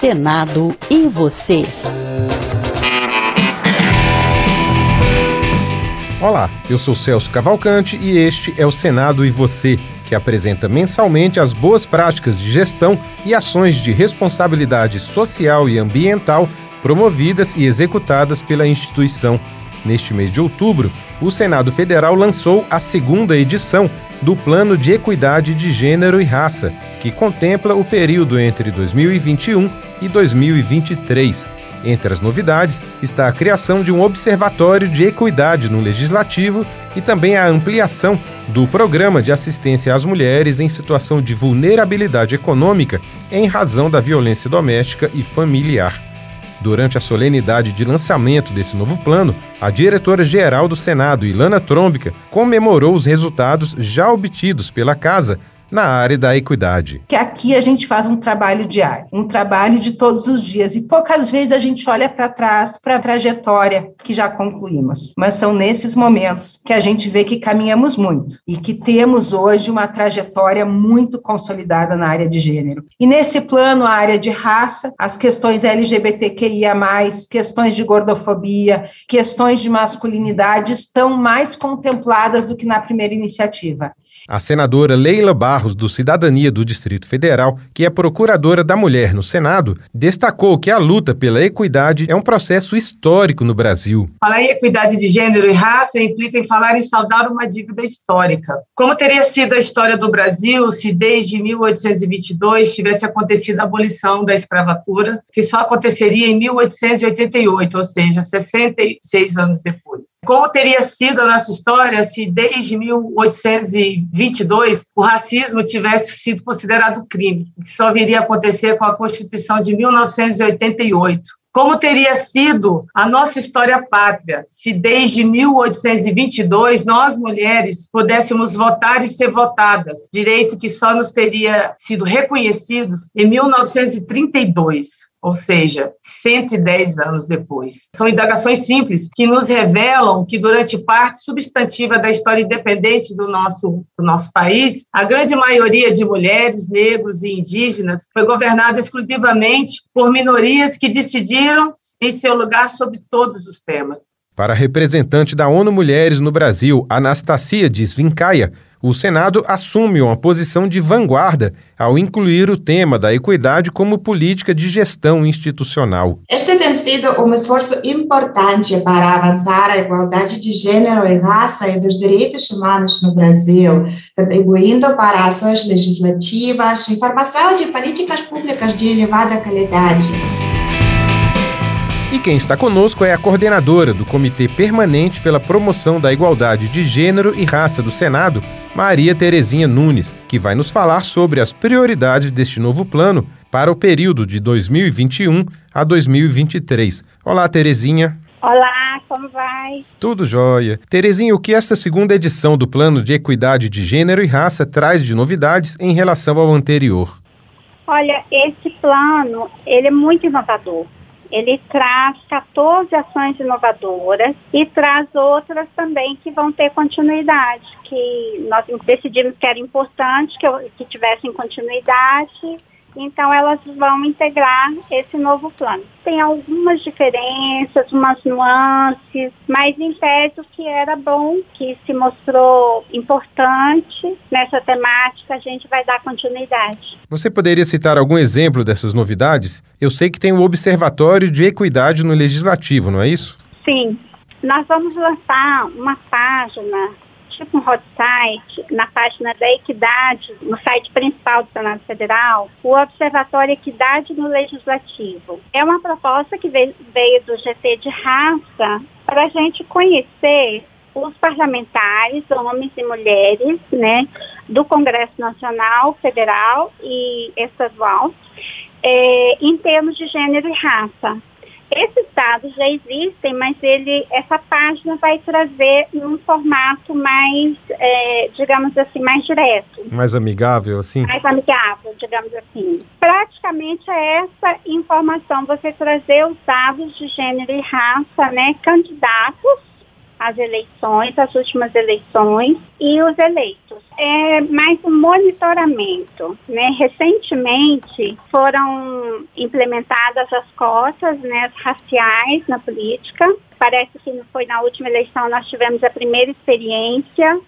Senado e você. Olá, eu sou Celso Cavalcante e este é o Senado e você, que apresenta mensalmente as boas práticas de gestão e ações de responsabilidade social e ambiental promovidas e executadas pela instituição. Neste mês de outubro, o Senado Federal lançou a segunda edição do Plano de Equidade de Gênero e Raça, que contempla o período entre 2021 e 2023. Entre as novidades está a criação de um observatório de equidade no legislativo e também a ampliação do programa de assistência às mulheres em situação de vulnerabilidade econômica em razão da violência doméstica e familiar. Durante a solenidade de lançamento desse novo plano, a diretora-geral do Senado, Ilana Trombica, comemorou os resultados já obtidos pela casa na área da equidade. Que aqui a gente faz um trabalho diário, um trabalho de todos os dias e poucas vezes a gente olha para trás para a trajetória que já concluímos. Mas são nesses momentos que a gente vê que caminhamos muito e que temos hoje uma trajetória muito consolidada na área de gênero. E nesse plano, a área de raça, as questões LGBTQIA+, questões de gordofobia, questões de masculinidade estão mais contempladas do que na primeira iniciativa. A senadora Leila Barros, do Cidadania do Distrito Federal, que é procuradora da mulher no Senado, destacou que a luta pela equidade é um processo histórico no Brasil. Falar em equidade de gênero e raça implica em falar em saldar uma dívida histórica. Como teria sido a história do Brasil se desde 1822 tivesse acontecido a abolição da escravatura, que só aconteceria em 1888, ou seja, 66 anos depois? Como teria sido a nossa história se desde 1822 22, o racismo tivesse sido considerado crime, que só viria a acontecer com a Constituição de 1988. Como teria sido a nossa história pátria se desde 1822 nós mulheres pudéssemos votar e ser votadas, direito que só nos teria sido reconhecidos em 1932? Ou seja, 110 anos depois. São indagações simples que nos revelam que, durante parte substantiva da história independente do nosso, do nosso país, a grande maioria de mulheres, negros e indígenas foi governada exclusivamente por minorias que decidiram em seu lugar sobre todos os temas. Para a representante da ONU Mulheres no Brasil, Anastasia Desvincaia, o Senado assume uma posição de vanguarda ao incluir o tema da equidade como política de gestão institucional. Este tem sido um esforço importante para avançar a igualdade de gênero e raça e dos direitos humanos no Brasil, contribuindo para ações legislativas e formação de políticas públicas de elevada qualidade. E quem está conosco é a coordenadora do Comitê Permanente pela Promoção da Igualdade de Gênero e Raça do Senado, Maria Terezinha Nunes, que vai nos falar sobre as prioridades deste novo plano para o período de 2021 a 2023. Olá, Terezinha. Olá, como vai? Tudo jóia. Terezinha, o que esta segunda edição do Plano de Equidade de Gênero e Raça traz de novidades em relação ao anterior? Olha, esse plano, ele é muito inovador ele traz 14 ações inovadoras e traz outras também que vão ter continuidade, que nós decidimos que era importante que, que tivessem continuidade então, elas vão integrar esse novo plano. Tem algumas diferenças, umas nuances, mas em tese o que era bom, que se mostrou importante nessa temática, a gente vai dar continuidade. Você poderia citar algum exemplo dessas novidades? Eu sei que tem o Observatório de Equidade no Legislativo, não é isso? Sim. Nós vamos lançar uma página tipo um hot site, na página da Equidade, no site principal do Senado Federal, o Observatório Equidade no Legislativo. É uma proposta que veio, do GT de raça para a gente conhecer os parlamentares, homens e mulheres, né, do Congresso Nacional, Federal e Estadual, é, em termos de gênero e raça. Esses dados já existem, mas ele, essa página vai trazer num formato mais, é, digamos assim, mais direto. Mais amigável, assim? Mais amigável, digamos assim. Praticamente é essa informação, você trazer os dados de gênero e raça, né, candidatos as eleições, as últimas eleições e os eleitos. É mais um monitoramento. Né? Recentemente foram implementadas as cotas né, raciais na política. Parece que foi na última eleição nós tivemos a primeira experiência.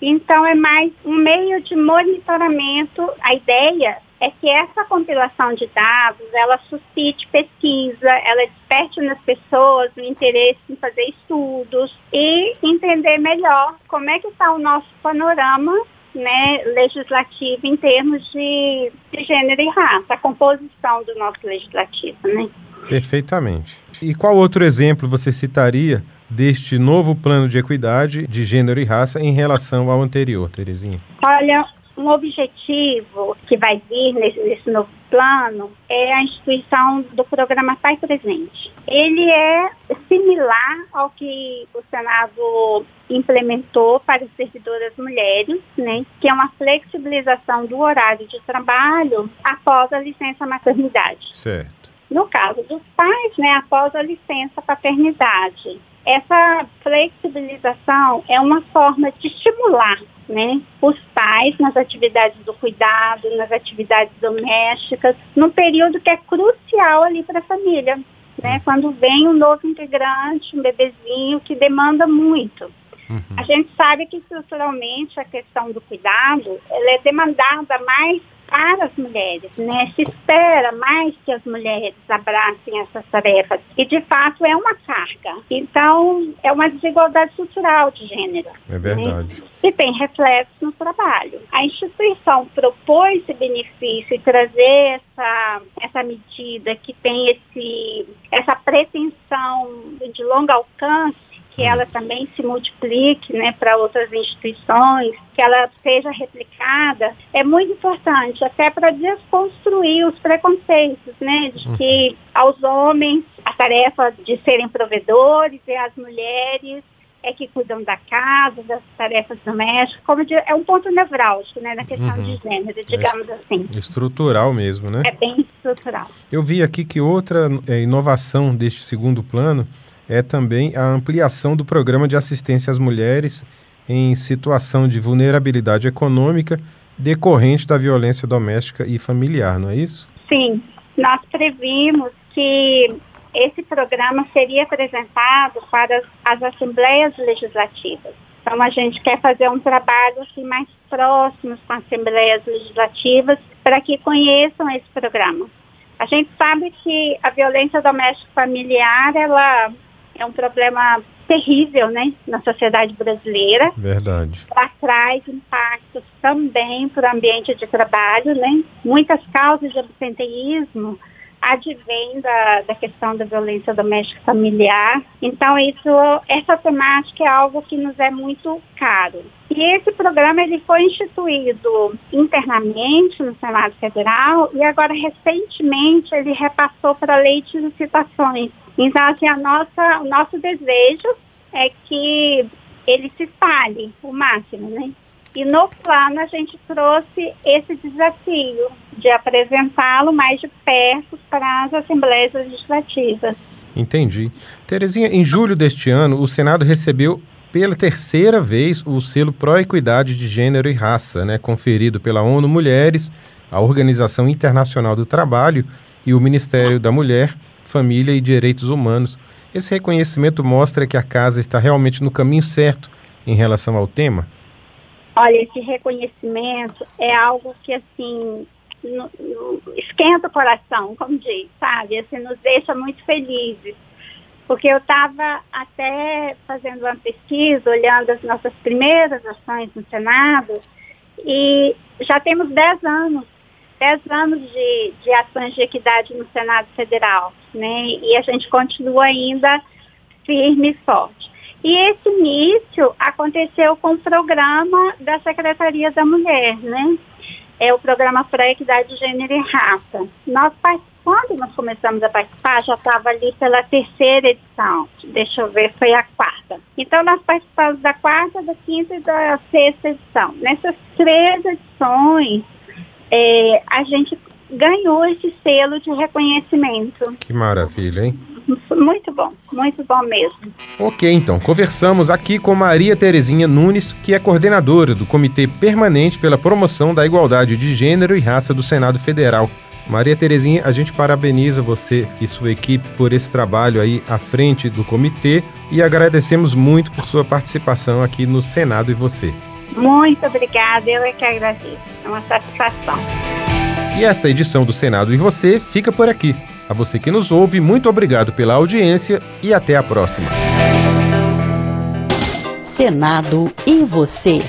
Então é mais um meio de monitoramento. A ideia é que essa compilação de dados, ela suscite pesquisa, ela desperte nas pessoas o interesse em fazer estudos e entender melhor como é que está o nosso panorama né, legislativo em termos de, de gênero e raça, a composição do nosso legislativo, né? Perfeitamente. E qual outro exemplo você citaria deste novo plano de equidade de gênero e raça em relação ao anterior, Terezinha? Olha, um objetivo que vai vir nesse, nesse novo plano é a instituição do programa Pai Presente. Ele é similar ao que o Senado implementou para as servidoras mulheres, né, que é uma flexibilização do horário de trabalho após a licença maternidade. Certo. No caso dos pais, né, após a licença paternidade. Essa flexibilização é uma forma de estimular né, os pais nas atividades do cuidado, nas atividades domésticas, num período que é crucial ali para a família, né, quando vem um novo integrante, um bebezinho que demanda muito. Uhum. A gente sabe que estruturalmente a questão do cuidado ela é demandada mais para as mulheres, né? Se espera mais que as mulheres abracem essas tarefas e de fato é uma carga. Então é uma desigualdade estrutural de gênero. É verdade. Né? E tem reflexo no trabalho. A instituição propôs esse benefício e trazer essa, essa medida que tem esse, essa pretensão de longo alcance que ela também se multiplique né, para outras instituições, que ela seja replicada, é muito importante, até para desconstruir os preconceitos, né, de que aos homens a tarefa de serem provedores e às mulheres é que cuidam da casa, das tarefas domésticas, como de, é um ponto nevrálgico, né, na questão uhum. de gênero, digamos é assim. Estrutural mesmo, né? É bem estrutural. Eu vi aqui que outra é, inovação deste segundo plano é também a ampliação do programa de assistência às mulheres em situação de vulnerabilidade econômica decorrente da violência doméstica e familiar, não é isso? Sim, nós previmos que esse programa seria apresentado para as assembleias legislativas. Então, a gente quer fazer um trabalho assim, mais próximo com as assembleias legislativas para que conheçam esse programa. A gente sabe que a violência doméstica familiar, ela é um problema terrível, né, na sociedade brasileira. Verdade. Ela traz impactos também para o ambiente de trabalho, né? Muitas causas de absenteísmo advém da, da questão da violência doméstica familiar. Então, isso, essa temática é algo que nos é muito caro. E esse programa ele foi instituído internamente no Senado Federal e agora recentemente ele repassou para a lei de licitações. Então, assim, a nossa, o nosso desejo é que ele se espalhe o máximo, né? E no plano a gente trouxe esse desafio de apresentá-lo mais de perto para as assembleias legislativas. Entendi. Terezinha, em julho deste ano, o Senado recebeu pela terceira vez o selo Pró-Equidade de Gênero e Raça, né, conferido pela ONU Mulheres, a Organização Internacional do Trabalho e o Ministério da Mulher, Família e Direitos Humanos. Esse reconhecimento mostra que a casa está realmente no caminho certo em relação ao tema? Olha, esse reconhecimento é algo que, assim, no, no, esquenta o coração, como diz, sabe? Assim, nos deixa muito felizes. Porque eu estava até fazendo uma pesquisa, olhando as nossas primeiras ações no Senado, e já temos 10 anos, 10 anos de, de ações de equidade no Senado Federal, né? E a gente continua ainda firme e forte. E esse início aconteceu com o programa da Secretaria da Mulher, né? É o programa para Equidade de Gênero e Raça. Nós quando nós começamos a participar, já estava ali pela terceira edição. Deixa eu ver, foi a quarta. Então, nós participamos da quarta, da quinta e da sexta edição. Nessas três edições, é, a gente ganhou esse selo de reconhecimento. Que maravilha, hein? muito bom, muito bom mesmo. Ok, então, conversamos aqui com Maria Terezinha Nunes, que é coordenadora do Comitê Permanente pela Promoção da Igualdade de Gênero e Raça do Senado Federal. Maria Terezinha, a gente parabeniza você e sua equipe por esse trabalho aí à frente do comitê e agradecemos muito por sua participação aqui no Senado e você. Muito obrigada, eu é que agradeço. É uma satisfação. E esta edição do Senado e você fica por aqui. A você que nos ouve, muito obrigado pela audiência e até a próxima. Senado e você.